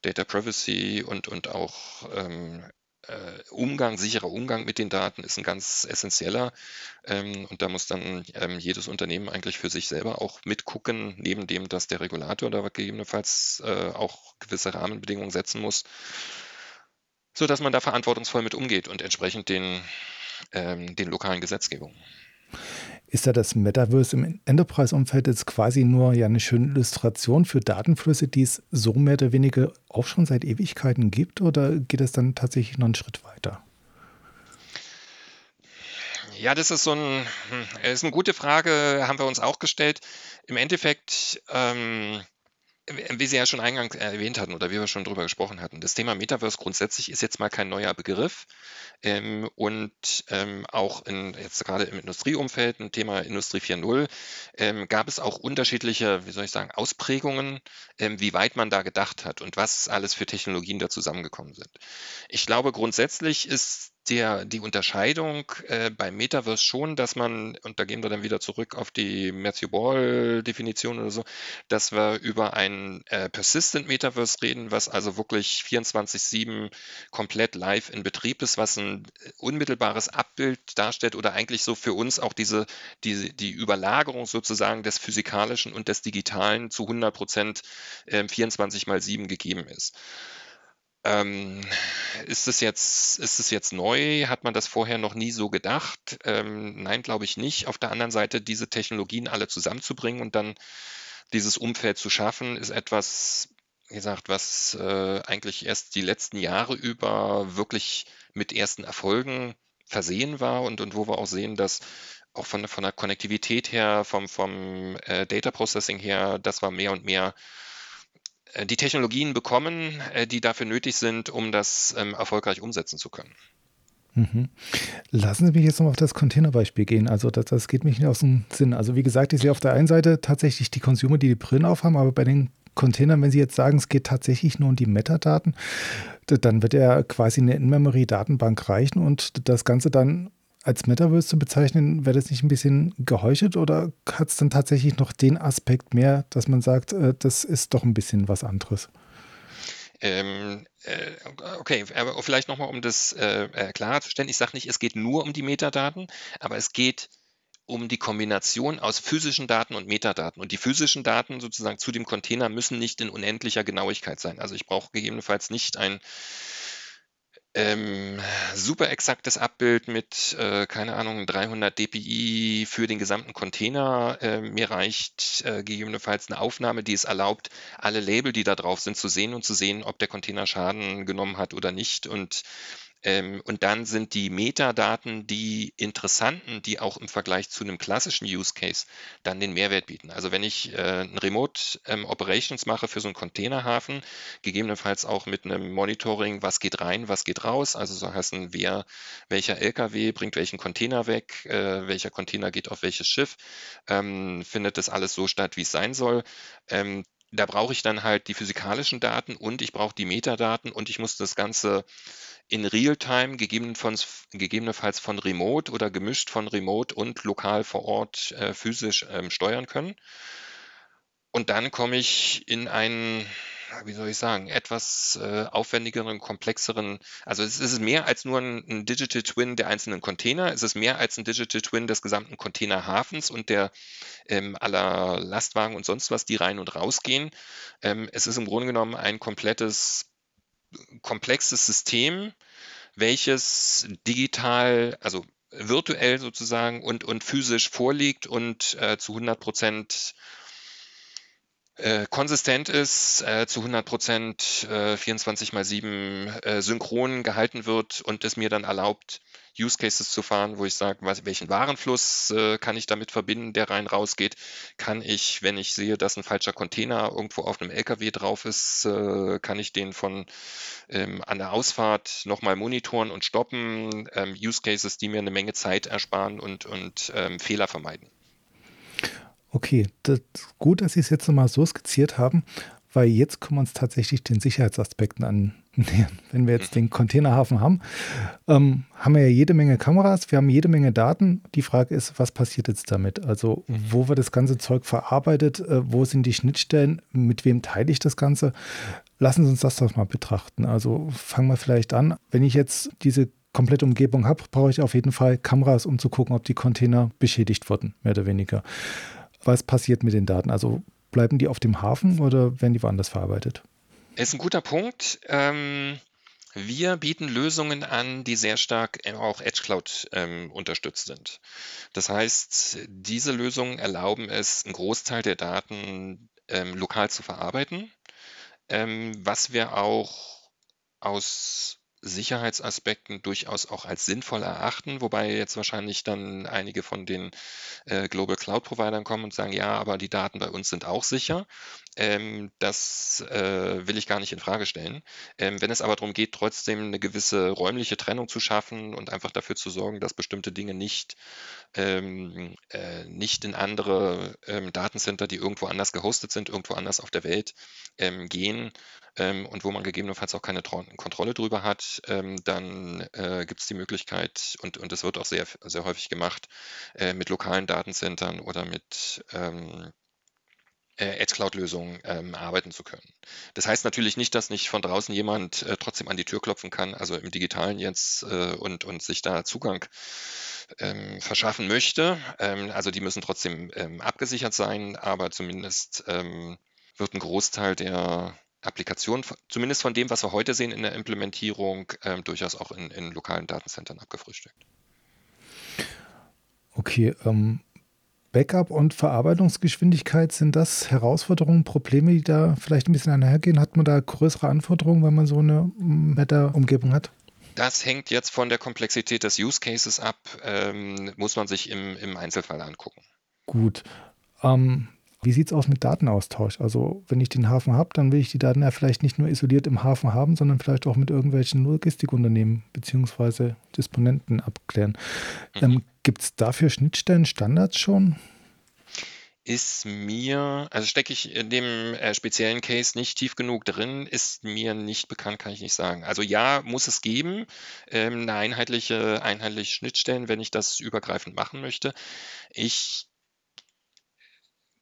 Data Privacy und, und auch ähm, äh, Umgang, sicherer Umgang mit den Daten ist ein ganz essentieller. Ähm, und da muss dann ähm, jedes Unternehmen eigentlich für sich selber auch mitgucken, neben dem, dass der Regulator da gegebenenfalls äh, auch gewisse Rahmenbedingungen setzen muss, sodass man da verantwortungsvoll mit umgeht und entsprechend den, ähm, den lokalen Gesetzgebungen. Ist da das Metaverse im Enterprise-Umfeld jetzt quasi nur ja eine schöne Illustration für Datenflüsse, die es so mehr oder weniger auch schon seit Ewigkeiten gibt, oder geht es dann tatsächlich noch einen Schritt weiter? Ja, das ist so ein, hm, ist eine gute Frage, haben wir uns auch gestellt. Im Endeffekt ähm, wie Sie ja schon eingangs erwähnt hatten oder wie wir schon drüber gesprochen hatten, das Thema Metaverse grundsätzlich ist jetzt mal kein neuer Begriff. Ähm, und ähm, auch in, jetzt gerade im Industrieumfeld, ein Thema Industrie 4.0, ähm, gab es auch unterschiedliche, wie soll ich sagen, Ausprägungen, ähm, wie weit man da gedacht hat und was alles für Technologien da zusammengekommen sind. Ich glaube, grundsätzlich ist der, die Unterscheidung äh, beim Metaverse schon, dass man, und da gehen wir dann wieder zurück auf die Matthew Ball-Definition oder so, dass wir über ein äh, Persistent Metaverse reden, was also wirklich 24-7 komplett live in Betrieb ist, was ein äh, unmittelbares Abbild darstellt oder eigentlich so für uns auch diese, die, die Überlagerung sozusagen des Physikalischen und des Digitalen zu 100 Prozent äh, 24 mal 7 gegeben ist. Ähm, ist es jetzt, ist es jetzt neu? Hat man das vorher noch nie so gedacht? Ähm, nein, glaube ich nicht. Auf der anderen Seite, diese Technologien alle zusammenzubringen und dann dieses Umfeld zu schaffen, ist etwas, wie gesagt, was äh, eigentlich erst die letzten Jahre über wirklich mit ersten Erfolgen versehen war und, und wo wir auch sehen, dass auch von, von der Konnektivität her, vom, vom äh, Data Processing her, das war mehr und mehr die Technologien bekommen, äh, die dafür nötig sind, um das ähm, erfolgreich umsetzen zu können. Mhm. Lassen Sie mich jetzt noch auf das Containerbeispiel gehen. Also das, das geht mich nicht aus dem Sinn. Also wie gesagt, ich sehe auf der einen Seite tatsächlich die Consumer, die die Brillen aufhaben, aber bei den Containern, wenn Sie jetzt sagen, es geht tatsächlich nur um die Metadaten, dann wird ja quasi eine In-Memory-Datenbank reichen und das Ganze dann als Metaverse zu bezeichnen, wäre das nicht ein bisschen geheuchelt oder hat es dann tatsächlich noch den Aspekt mehr, dass man sagt, äh, das ist doch ein bisschen was anderes? Ähm, äh, okay, aber vielleicht nochmal, um das äh, klarzustellen. Ich sage nicht, es geht nur um die Metadaten, aber es geht um die Kombination aus physischen Daten und Metadaten. Und die physischen Daten sozusagen zu dem Container müssen nicht in unendlicher Genauigkeit sein. Also ich brauche gegebenenfalls nicht ein ähm, super exaktes Abbild mit, äh, keine Ahnung, 300 dpi für den gesamten Container. Äh, mir reicht äh, gegebenenfalls eine Aufnahme, die es erlaubt, alle Label, die da drauf sind, zu sehen und zu sehen, ob der Container Schaden genommen hat oder nicht. Und und dann sind die Metadaten die interessanten, die auch im Vergleich zu einem klassischen Use Case dann den Mehrwert bieten. Also wenn ich äh, ein Remote ähm, Operations mache für so einen Containerhafen, gegebenenfalls auch mit einem Monitoring, was geht rein, was geht raus, also so heißen, wer, welcher LKW bringt welchen Container weg, äh, welcher Container geht auf welches Schiff, ähm, findet das alles so statt, wie es sein soll. Ähm, da brauche ich dann halt die physikalischen Daten und ich brauche die Metadaten und ich muss das Ganze in Realtime, gegebenenfalls, gegebenenfalls von Remote oder gemischt von Remote und lokal vor Ort äh, physisch ähm, steuern können. Und dann komme ich in einen, wie soll ich sagen, etwas äh, aufwendigeren, komplexeren, also es ist mehr als nur ein, ein, Digital Twin der einzelnen Container, es ist mehr als ein Digital Twin des gesamten Containerhafens und der ähm, aller Lastwagen und sonst was, die rein und rausgehen. Ähm, es ist im Grunde genommen ein komplettes komplexes System, welches digital, also virtuell sozusagen und, und physisch vorliegt und äh, zu 100 Prozent äh, konsistent ist, äh, zu 100 Prozent äh, 24 mal 7 äh, synchron gehalten wird und es mir dann erlaubt, Use Cases zu fahren, wo ich sage, welchen Warenfluss äh, kann ich damit verbinden, der rein rausgeht. Kann ich, wenn ich sehe, dass ein falscher Container irgendwo auf einem LKW drauf ist, äh, kann ich den von ähm, an der Ausfahrt nochmal monitoren und stoppen. Ähm, Use Cases, die mir eine Menge Zeit ersparen und, und ähm, Fehler vermeiden. Okay, das gut, dass Sie es jetzt nochmal so skizziert haben, weil jetzt kommen wir uns tatsächlich den Sicherheitsaspekten an, wenn wir jetzt den Containerhafen haben, ähm, haben wir ja jede Menge Kameras, wir haben jede Menge Daten. Die Frage ist, was passiert jetzt damit? Also, wo wird das ganze Zeug verarbeitet? Äh, wo sind die Schnittstellen? Mit wem teile ich das Ganze? Lassen Sie uns das doch mal betrachten. Also, fangen wir vielleicht an. Wenn ich jetzt diese komplette Umgebung habe, brauche ich auf jeden Fall Kameras, um zu gucken, ob die Container beschädigt wurden, mehr oder weniger. Was passiert mit den Daten? Also, bleiben die auf dem Hafen oder werden die woanders verarbeitet? Ist ein guter Punkt. Ähm, wir bieten Lösungen an, die sehr stark auch Edge Cloud ähm, unterstützt sind. Das heißt, diese Lösungen erlauben es, einen Großteil der Daten ähm, lokal zu verarbeiten, ähm, was wir auch aus Sicherheitsaspekten durchaus auch als sinnvoll erachten, wobei jetzt wahrscheinlich dann einige von den äh, Global Cloud Providern kommen und sagen, ja, aber die Daten bei uns sind auch sicher. Ähm, das äh, will ich gar nicht in Frage stellen. Ähm, wenn es aber darum geht, trotzdem eine gewisse räumliche Trennung zu schaffen und einfach dafür zu sorgen, dass bestimmte Dinge nicht, ähm, äh, nicht in andere ähm, Datencenter, die irgendwo anders gehostet sind, irgendwo anders auf der Welt ähm, gehen, ähm, und wo man gegebenenfalls auch keine Kontrolle drüber hat, ähm, dann äh, gibt es die Möglichkeit, und, und das wird auch sehr, sehr häufig gemacht, äh, mit lokalen Datencentern oder mit ähm, äh, Edge Cloud-Lösungen ähm, arbeiten zu können. Das heißt natürlich nicht, dass nicht von draußen jemand äh, trotzdem an die Tür klopfen kann, also im Digitalen jetzt äh, und, und sich da Zugang ähm, verschaffen möchte. Ähm, also die müssen trotzdem ähm, abgesichert sein, aber zumindest ähm, wird ein Großteil der Applikation, zumindest von dem, was wir heute sehen in der Implementierung, ähm, durchaus auch in, in, lokalen Datencentern abgefrühstückt. Okay, ähm, Backup und Verarbeitungsgeschwindigkeit, sind das Herausforderungen, Probleme, die da vielleicht ein bisschen einhergehen? Hat man da größere Anforderungen, wenn man so eine Meta-Umgebung hat? Das hängt jetzt von der Komplexität des Use Cases ab, ähm, muss man sich im, im Einzelfall angucken. Gut. Ähm, wie sieht es aus mit Datenaustausch? Also wenn ich den Hafen habe, dann will ich die Daten ja vielleicht nicht nur isoliert im Hafen haben, sondern vielleicht auch mit irgendwelchen Logistikunternehmen bzw. Disponenten abklären. Mhm. Ähm, Gibt es dafür Schnittstellen, Standards schon? ist mir, also stecke ich in dem äh, speziellen Case nicht tief genug drin, ist mir nicht bekannt, kann ich nicht sagen. Also ja, muss es geben, ähm, eine einheitliche, einheitliche Schnittstellen, wenn ich das übergreifend machen möchte. Ich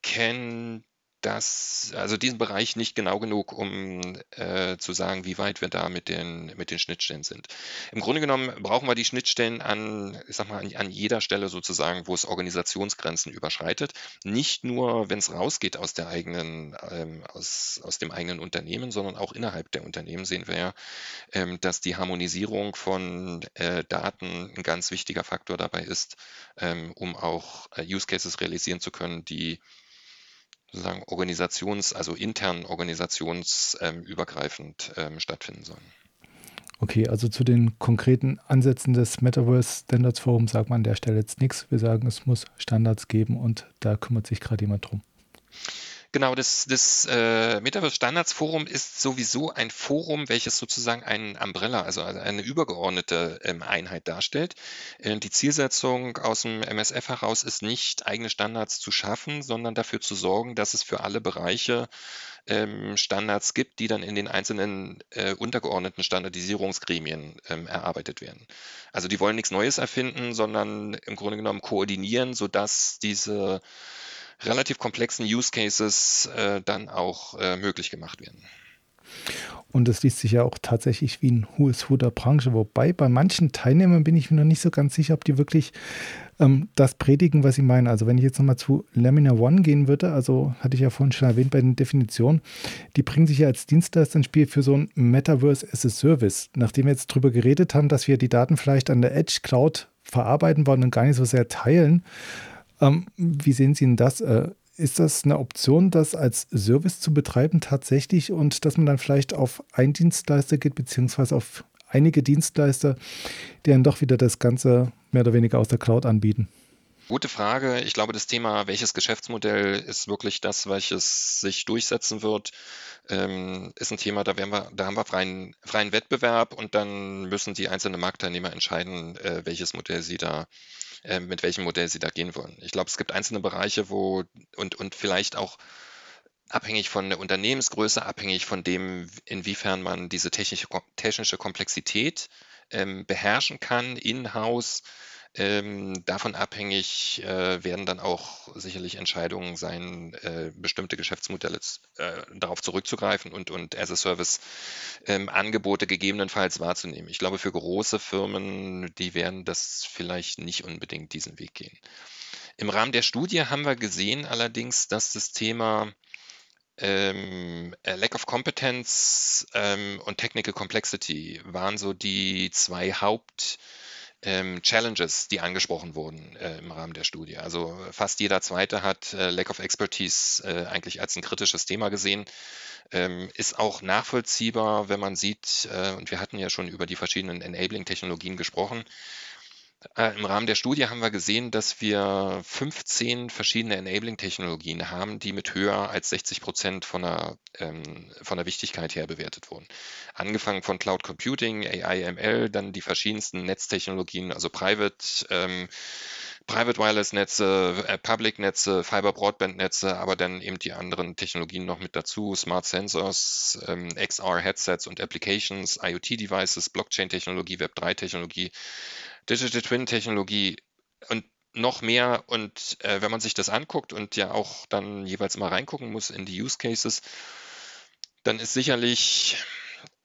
kenne das, also diesen Bereich nicht genau genug, um äh, zu sagen, wie weit wir da mit den, mit den Schnittstellen sind. Im Grunde genommen brauchen wir die Schnittstellen an, ich sag mal, an, an jeder Stelle sozusagen, wo es Organisationsgrenzen überschreitet. Nicht nur, wenn es rausgeht aus der eigenen, ähm, aus, aus dem eigenen Unternehmen, sondern auch innerhalb der Unternehmen sehen wir ja, ähm, dass die Harmonisierung von äh, Daten ein ganz wichtiger Faktor dabei ist, ähm, um auch äh, Use Cases realisieren zu können, die sozusagen organisations-, also intern organisationsübergreifend ähm, stattfinden sollen. Okay, also zu den konkreten Ansätzen des Metaverse Standards Forums sagt man an der Stelle jetzt nichts. Wir sagen, es muss Standards geben und da kümmert sich gerade jemand drum. Genau, das, das äh, Metaverse Standards Forum ist sowieso ein Forum, welches sozusagen ein Umbrella, also eine übergeordnete ähm, Einheit darstellt. Äh, die Zielsetzung aus dem MSF heraus ist nicht, eigene Standards zu schaffen, sondern dafür zu sorgen, dass es für alle Bereiche ähm, Standards gibt, die dann in den einzelnen äh, untergeordneten Standardisierungsgremien ähm, erarbeitet werden. Also die wollen nichts Neues erfinden, sondern im Grunde genommen koordinieren, sodass diese relativ komplexen Use Cases äh, dann auch äh, möglich gemacht werden. Und das liest sich ja auch tatsächlich wie ein hohes Hu der Branche. Wobei bei manchen Teilnehmern bin ich mir noch nicht so ganz sicher, ob die wirklich ähm, das predigen, was sie meinen. Also wenn ich jetzt nochmal zu Laminar One gehen würde, also hatte ich ja vorhin schon erwähnt bei den Definitionen, die bringen sich ja als Dienstleister ins Spiel für so ein Metaverse as a Service. Nachdem wir jetzt darüber geredet haben, dass wir die Daten vielleicht an der Edge Cloud verarbeiten wollen und gar nicht so sehr teilen, ähm, wie sehen Sie denn das? Äh, ist das eine Option, das als Service zu betreiben tatsächlich und dass man dann vielleicht auf einen Dienstleister geht, beziehungsweise auf einige Dienstleister, die dann doch wieder das Ganze mehr oder weniger aus der Cloud anbieten? Gute Frage. Ich glaube, das Thema, welches Geschäftsmodell ist wirklich das, welches sich durchsetzen wird, ähm, ist ein Thema, da, werden wir, da haben wir freien, freien Wettbewerb und dann müssen die einzelnen Marktteilnehmer entscheiden, äh, welches Modell sie da äh, mit welchem Modell sie da gehen wollen. Ich glaube, es gibt einzelne Bereiche, wo und, und vielleicht auch abhängig von der Unternehmensgröße, abhängig von dem, inwiefern man diese technische, technische Komplexität ähm, beherrschen kann, in-house ähm, davon abhängig äh, werden dann auch sicherlich Entscheidungen sein, äh, bestimmte Geschäftsmodelle äh, darauf zurückzugreifen und, und as a Service ähm, Angebote gegebenenfalls wahrzunehmen. Ich glaube, für große Firmen, die werden das vielleicht nicht unbedingt diesen Weg gehen. Im Rahmen der Studie haben wir gesehen allerdings, dass das Thema ähm, Lack of Competence ähm, und Technical Complexity waren so die zwei Haupt- ähm, Challenges, die angesprochen wurden äh, im Rahmen der Studie. Also fast jeder zweite hat äh, Lack of Expertise äh, eigentlich als ein kritisches Thema gesehen. Ähm, ist auch nachvollziehbar, wenn man sieht, äh, und wir hatten ja schon über die verschiedenen Enabling-Technologien gesprochen, Im Rahmen der Studie haben wir gesehen, dass wir 15 verschiedene Enabling-Technologien haben, die mit höher als 60 Prozent von der, ähm, von der Wichtigkeit her bewertet wurden. Angefangen von Cloud Computing, AI, ML, dann die verschiedensten Netztechnologien, also Private, ähm, Private Wireless Netze, äh, Public Netze, Fiber Broadband Netze, aber dann eben die anderen Technologien noch mit dazu, Smart Sensors, ähm, XR Headsets und Applications, IoT Devices, Blockchain Technologie, Web 3 Technologie, Digital Twin Technologie und noch mehr. Und äh, wenn man sich das anguckt und ja auch dann jeweils mal reingucken muss in die Use Cases, dann ist sicherlich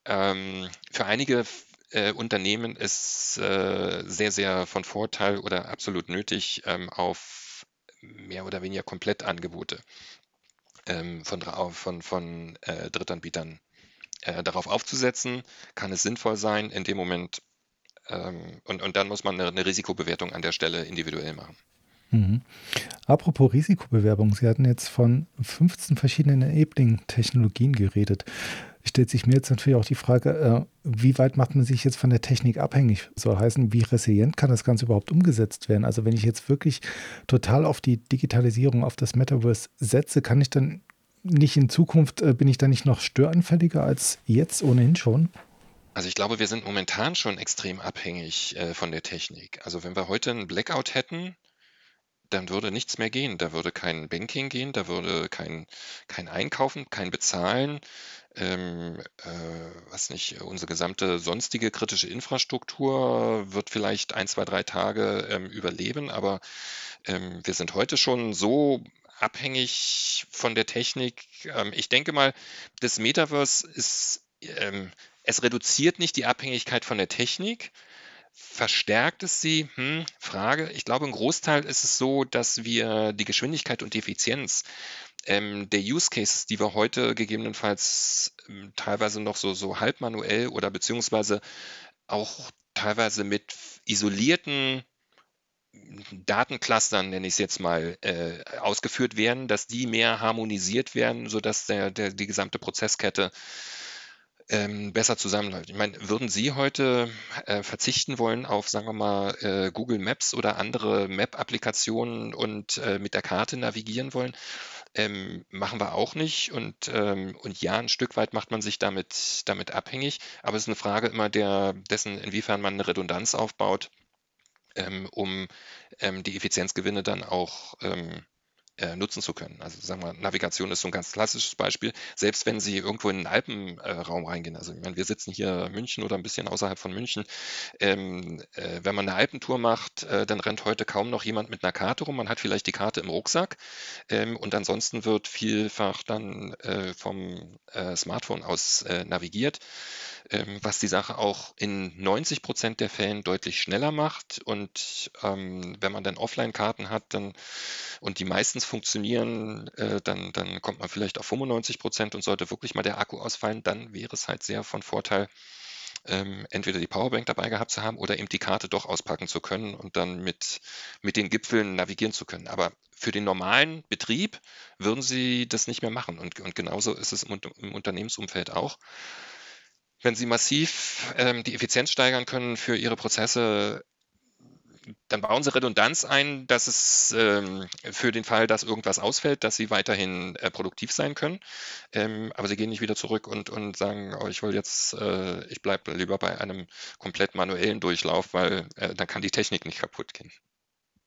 ähm, für einige äh, Unternehmen ist äh, sehr, sehr von Vorteil oder absolut nötig ähm, auf mehr oder weniger Komplettangebote ähm, von, von, von äh, Drittanbietern äh, darauf aufzusetzen. Kann es sinnvoll sein, in dem Moment und, und dann muss man eine, eine Risikobewertung an der Stelle individuell machen. Mhm. Apropos Risikobewerbung, Sie hatten jetzt von 15 verschiedenen Enabling-Technologien geredet. Stellt sich mir jetzt natürlich auch die Frage, äh, wie weit macht man sich jetzt von der Technik abhängig? Soll heißen, wie resilient kann das Ganze überhaupt umgesetzt werden? Also wenn ich jetzt wirklich total auf die Digitalisierung, auf das Metaverse setze, kann ich dann nicht in Zukunft, äh, bin ich dann nicht noch störanfälliger als jetzt ohnehin schon? Also ich glaube, wir sind momentan schon extrem abhängig äh, von der Technik. Also wenn wir heute einen Blackout hätten, dann würde nichts mehr gehen. Da würde kein Banking gehen, da würde kein, kein Einkaufen, kein Bezahlen, ähm, äh, was nicht, unsere gesamte sonstige kritische Infrastruktur wird vielleicht ein, zwei, drei Tage ähm, überleben, aber ähm, wir sind heute schon so abhängig von der Technik. Ähm, ich denke mal, das Metaverse ist ähm, es reduziert nicht die Abhängigkeit von der Technik. Verstärkt es sie? Hm, Frage. Ich glaube, im Großteil ist es so, dass wir die Geschwindigkeit und die Effizienz ähm, der Use Cases, die wir heute gegebenenfalls ähm, teilweise noch so, so halb manuell oder beziehungsweise auch teilweise mit isolierten Datenclustern, nenne ich es jetzt mal, äh, ausgeführt werden, dass die mehr harmonisiert werden, sodass der, der, die gesamte Prozesskette ähm, besser zusammenläuft. Ich meine, würden Sie heute äh, verzichten wollen auf, sagen wir mal, äh, Google Maps oder andere Map-Applikationen und äh, mit der Karte navigieren wollen? Ähm, machen wir auch nicht. Und, ähm, und ja, ein Stück weit macht man sich damit, damit abhängig. Aber es ist eine Frage immer der, dessen, inwiefern man eine Redundanz aufbaut, ähm, um ähm, die Effizienzgewinne dann auch ähm, äh, nutzen zu können. Also sagen wir, Navigation ist so ein ganz klassisches Beispiel. Selbst wenn Sie irgendwo in den Alpenraum äh, reingehen, also ich meine, wir sitzen hier in München oder ein bisschen außerhalb von München, ähm, äh, wenn man eine Alpentour macht, äh, dann rennt heute kaum noch jemand mit einer Karte rum. Man hat vielleicht die Karte im Rucksack ähm, und ansonsten wird vielfach dann äh, vom äh, Smartphone aus navigiert ähm, was die Sache auch in 90 Prozent der Fällen deutlich schneller macht. Und ähm, wenn man dann Offline-Karten hat dann, und die meistens funktionieren, äh, dann, dann kommt man vielleicht auf 95 Prozent und sollte wirklich mal der Akku ausfallen, dann wäre es halt sehr von Vorteil, ähm, entweder die Powerbank dabei gehabt zu haben oder eben die Karte doch auspacken zu können und dann mit, mit den Gipfeln navigieren zu können. Aber für den normalen Betrieb würden sie das nicht mehr machen. Und, und genauso ist es im, im Unternehmensumfeld auch wenn Sie massiv ähm, die Effizienz steigern können für Ihre Prozesse, dann bauen Sie Redundanz ein, dass es ähm, für den Fall, dass irgendwas ausfällt, dass Sie weiterhin äh, produktiv sein können. Ähm, aber Sie gehen nicht wieder zurück und, und sagen, oh, ich will jetzt, äh, ich bleibe lieber bei einem komplett manuellen Durchlauf, weil äh, dann kann die Technik nicht kaputt gehen.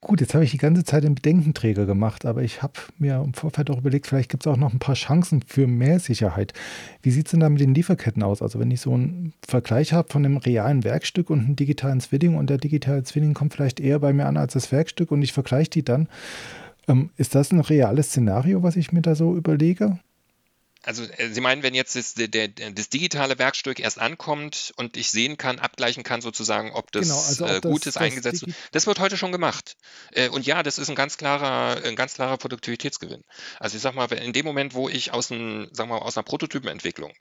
Gut, jetzt habe ich die ganze Zeit den Bedenkenträger gemacht, aber ich habe mir im Vorfeld auch überlegt, vielleicht gibt es auch noch ein paar Chancen für mehr Sicherheit. Wie sieht es denn da mit den Lieferketten aus? Also wenn ich so einen Vergleich habe von einem realen Werkstück und einem digitalen Zwilling und der digitale Zwilling kommt vielleicht eher bei mir an als das Werkstück und ich vergleiche die dann, ähm, ist das ein reales Szenario, was ich mir da so überlege? Also äh, Sie meinen, wenn jetzt das, der, das, digitale Werkstück erst ankommt und ich sehen kann, abgleichen kann sozusagen, ob das, genau, also ob äh, gut ist, eingesetzt wird. Das wird heute schon gemacht. Äh, und ja, das ist ein ganz klarer, ein ganz klarer Produktivitätsgewinn. Also ich sag mal, in dem Moment, wo ich aus, ein, sagen wir mal, aus einer Prototypenentwicklung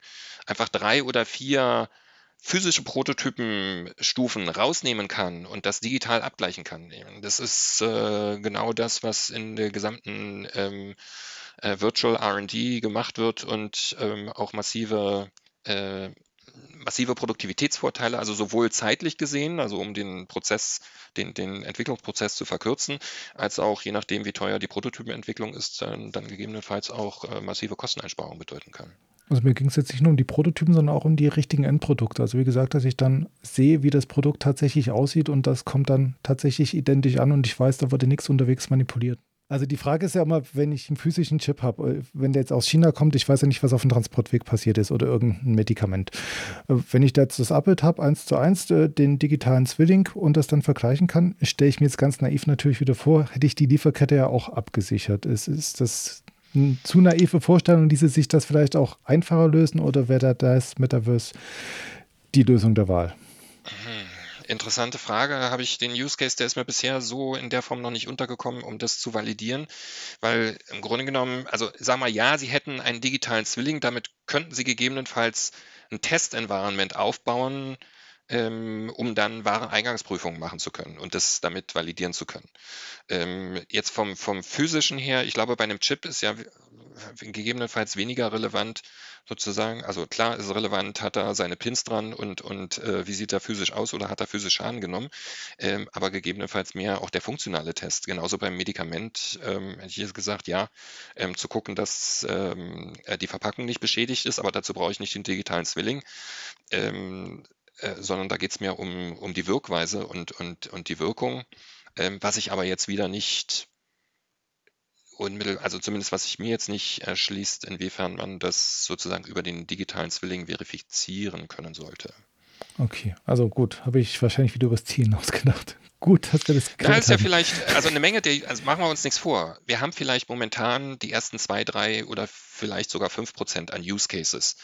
einfach drei oder vier physische Prototypenstufen rausnehmen kann und das digital abgleichen kann. Das ist äh, genau das, was in der gesamten ähm, äh, Virtual RD gemacht wird und ähm, auch massive äh, massive Produktivitätsvorteile, also sowohl zeitlich gesehen, also um den Prozess, den, den Entwicklungsprozess zu verkürzen, als auch je nachdem, wie teuer die Prototypenentwicklung ist, dann, dann gegebenenfalls auch äh, massive Kosteneinsparungen bedeuten kann. Also mir ging es jetzt nicht nur um die Prototypen, sondern auch um die richtigen Endprodukte. Also wie gesagt, dass ich dann sehe, wie das Produkt tatsächlich aussieht und das kommt dann tatsächlich identisch an und ich weiß, da wurde nichts unterwegs manipuliert. Also die Frage ist ja immer, wenn ich einen physischen Chip habe, äh, wenn der jetzt aus China kommt, ich weiß ja nicht, was auf dem Transportweg passiert ist oder irgendein Medikament. Äh, wenn ich da jetzt das Abbild habe, eins zu eins, äh, den digitalen Zwilling und das dann vergleichen kann, stelle ich mir jetzt ganz naiv natürlich wieder vor, hätte ich die Lieferkette ja auch abgesichert. Ist, ist das eine zu naive Vorstellung, diese sich das vielleicht auch einfacher lösen oder wäre da das Metaverse die Lösung der Wahl? Mhm. Interessante Frage. Habe ich den Use Case, der ist mir bisher so in der Form noch nicht untergekommen, um das zu validieren. Weil im Grunde genommen, also sagen wir ja, Sie hätten einen digitalen Zwilling, damit könnten Sie gegebenenfalls ein Test-Environment aufbauen, ähm, um dann Wareneingangsprüfungen machen zu können und das damit validieren zu können. Ähm, jetzt vom, vom physischen her, ich glaube, bei einem Chip ist ja gegebenenfalls weniger relevant, sozusagen. Also klar ist relevant, hat er seine Pins dran und, und äh, wie sieht er physisch aus oder hat er physisch Schaden genommen, ähm, aber gegebenenfalls mehr auch der funktionale Test. Genauso beim Medikament ähm, hätte ich jetzt gesagt, ja, ähm, zu gucken, dass ähm, äh, die Verpackung nicht beschädigt ist, aber dazu brauche ich nicht den digitalen Zwilling. Ähm, äh, sondern da geht es mir um, um die Wirkweise und, und, und die Wirkung, ähm, was ich aber jetzt wieder nicht unmittel, also zumindest was sich mir jetzt nicht erschließt, inwiefern man das sozusagen über den digitalen Zwilling verifizieren können sollte. Okay, also gut, habe ich wahrscheinlich wieder übers Zielen ausgedacht. Gut, dass wir das Da ist ja vielleicht, also eine Menge, der, also machen wir uns nichts vor. Wir haben vielleicht momentan die ersten zwei, drei oder vielleicht sogar fünf Prozent an Use Cases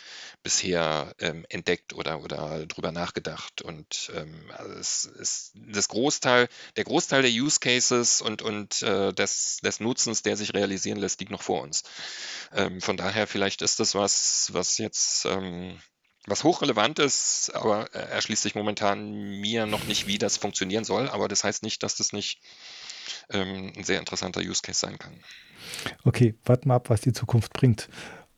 bisher ähm, entdeckt oder, oder drüber nachgedacht. Und ähm, also es ist das Großteil, der Großteil der Use Cases und, und äh, des, des Nutzens, der sich realisieren lässt, liegt noch vor uns. Ähm, von daher vielleicht ist das was, was jetzt ähm, was hochrelevant ist, aber erschließt sich momentan mir noch nicht, wie das funktionieren soll. Aber das heißt nicht, dass das nicht ähm, ein sehr interessanter Use Case sein kann. Okay, warten wir ab, was die Zukunft bringt.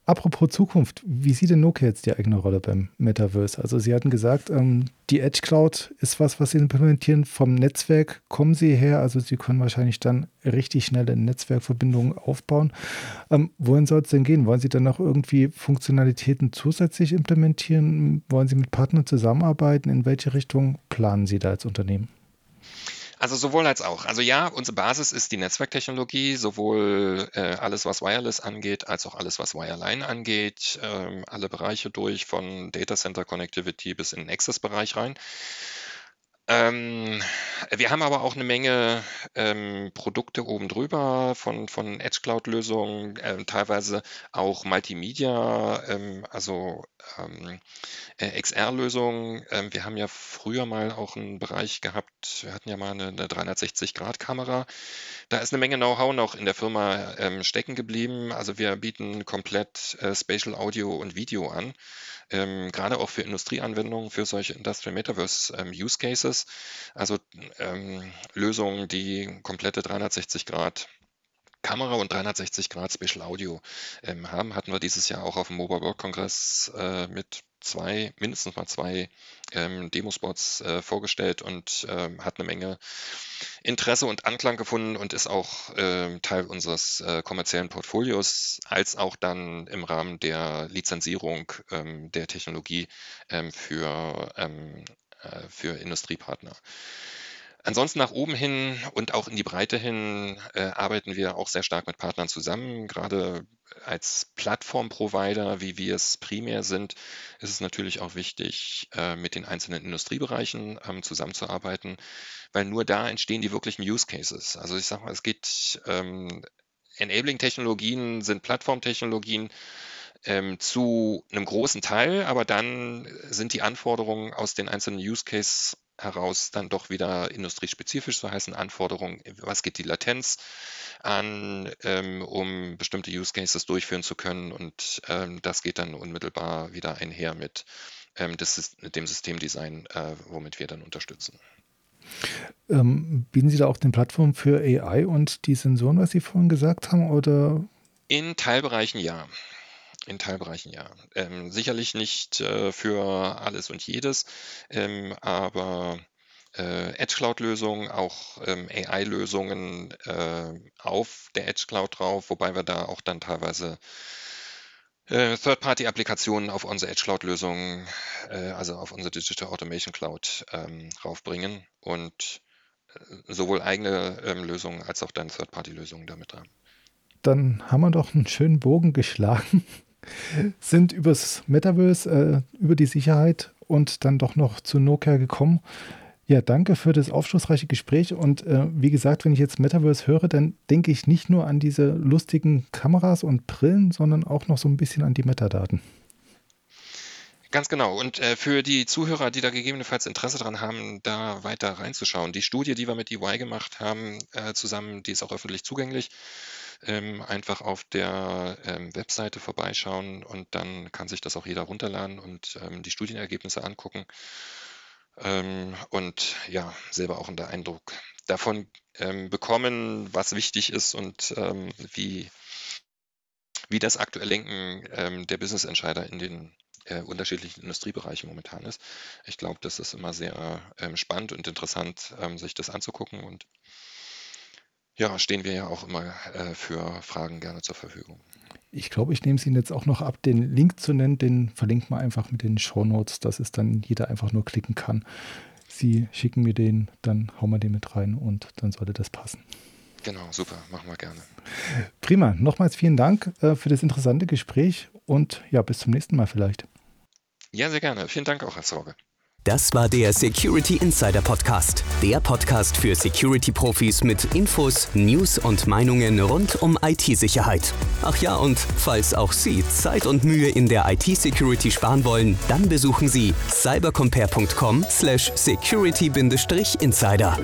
Apropos Zukunft, wie sieht denn Nokia jetzt die eigene Rolle beim Metaverse? Also Sie hatten gesagt, ähm, die Edge Cloud ist was, was Sie implementieren. Vom Netzwerk kommen Sie her, also Sie können wahrscheinlich dann richtig schnelle Netzwerkverbindungen aufbauen. Ähm, wohin soll es denn gehen? Wollen Sie dann noch irgendwie Funktionalitäten zusätzlich implementieren? Wollen Sie mit Partnern zusammenarbeiten? In welche Richtung planen Sie da als Unternehmen? Also sowohl als auch. Also ja, unsere Basis ist die Netzwerktechnologie, sowohl äh, alles, was Wireless angeht, als auch alles, was Wireline angeht. Ähm, alle Bereiche durch, von Data Center Connectivity bis in den Access-Bereich rein. Ähm, wir haben aber auch eine Menge ähm, Produkte oben drüber von, von Edge Cloud-Lösungen, ähm, teilweise auch Multimedia, ähm, also ähm, äh, XR-Lösungen. Ähm, wir haben ja früher mal auch einen Bereich gehabt, wir hatten ja mal eine, eine 360-Grad-Kamera. Da ist eine Menge Know-how noch in der Firma stecken geblieben. Also wir bieten komplett äh, Spatial Audio und Video an ähm, gerade auch für Industrieanwendungen, für solche Industrial Metaverse ähm, Use Cases, also ähm, Lösungen, die komplette 360 Grad Kamera und 360 Grad Special Audio ähm, haben, hatten wir dieses Jahr auch auf dem Mobile World Congress äh, mit zwei, mindestens mal zwei ähm, Demospots äh, vorgestellt und ähm, hat eine Menge Interesse und Anklang gefunden und ist auch äh, Teil unseres äh, kommerziellen Portfolios, als auch dann im Rahmen der Lizenzierung ähm, der Technologie ähm, für, ähm, äh, für Industriepartner. Ansonsten nach oben hin und auch in die Breite hin äh, arbeiten wir auch sehr stark mit Partnern zusammen. Gerade als Plattformprovider, wie wir es primär sind, ist es natürlich auch wichtig, äh, mit den einzelnen Industriebereichen ähm, zusammenzuarbeiten, weil nur da entstehen die wirklichen Use Cases. Also ich sage mal, es geht, ähm, Enabling-Technologien sind Plattformtechnologien, ähm, zu einem großen Teil, aber dann sind die Anforderungen aus den einzelnen Use Case heraus dann doch wieder industriespezifisch, so heißen Anforderungen, was geht die Latenz an, ähm, um bestimmte Use Cases durchführen zu können und ähm, das geht dann unmittelbar wieder einher mit ähm, des, dem Systemdesign, äh, womit wir dann unterstützen. Ähm, bieten Sie da auch den Plattform für AI und die Sensoren, was Sie vorhin gesagt haben, oder? In Teilbereichen ja. In Teilbereichen ja. Ähm, sicherlich nicht äh, für alles und jedes, ähm, aber äh, Edge Cloud-Lösungen, auch ähm, AI-Lösungen äh, auf der Edge Cloud drauf, wobei wir da auch dann teilweise äh, Third-Party-Applikationen auf unsere Edge Cloud-Lösungen, äh, also auf unsere Digital Automation Cloud ähm, raufbringen und äh, sowohl eigene ähm, Lösungen als auch dann Third-Party-Lösungen damit haben. Dann haben wir doch einen schönen Bogen geschlagen, sind übers Metaverse, äh, über die Sicherheit und dann doch noch zu Nokia gekommen. Ja, danke für das aufschlussreiche Gespräch. Und äh, wie gesagt, wenn ich jetzt Metaverse höre, dann denke ich nicht nur an diese lustigen Kameras und Brillen, sondern auch noch so ein bisschen an die Metadaten. Ganz genau. Und äh, für die Zuhörer, die da gegebenenfalls Interesse daran haben, da weiter reinzuschauen, die Studie, die wir mit EY gemacht haben, äh, zusammen, die ist auch öffentlich zugänglich. Ähm, einfach auf der ähm, Webseite vorbeischauen und dann kann sich das auch jeder runterladen und ähm, die Studienergebnisse angucken ähm, und ja, selber auch einen Eindruck davon ähm, bekommen, was wichtig ist und wie, wie das aktuelle Lenken der Business-Entscheider in den äh, unterschiedlichen Industriebereichen momentan ist. Ich glaube, das ist immer sehr ähm, spannend und interessant, ähm, sich das anzugucken und ja, stehen wir ja auch immer äh, für Fragen gerne zur Verfügung. Ich glaube, ich nehme es Ihnen jetzt auch noch ab, den Link zu nennen. Den verlinkt man einfach mit den Show Notes, dass es dann jeder einfach nur klicken kann. Sie schicken mir den, dann hauen wir den mit rein und dann sollte das passen. Genau, super, machen wir gerne. Prima, nochmals vielen Dank äh, für das interessante Gespräch und ja, bis zum nächsten Mal vielleicht. Ja, sehr gerne. Vielen Dank auch, Herr Sorge. Das war der Security Insider Podcast. Der Podcast für Security-Profis mit Infos, News und Meinungen rund um IT-Sicherheit. Ach ja, und falls auch Sie Zeit und Mühe in der IT-Security sparen wollen, dann besuchen Sie cybercompare.com/security-insider.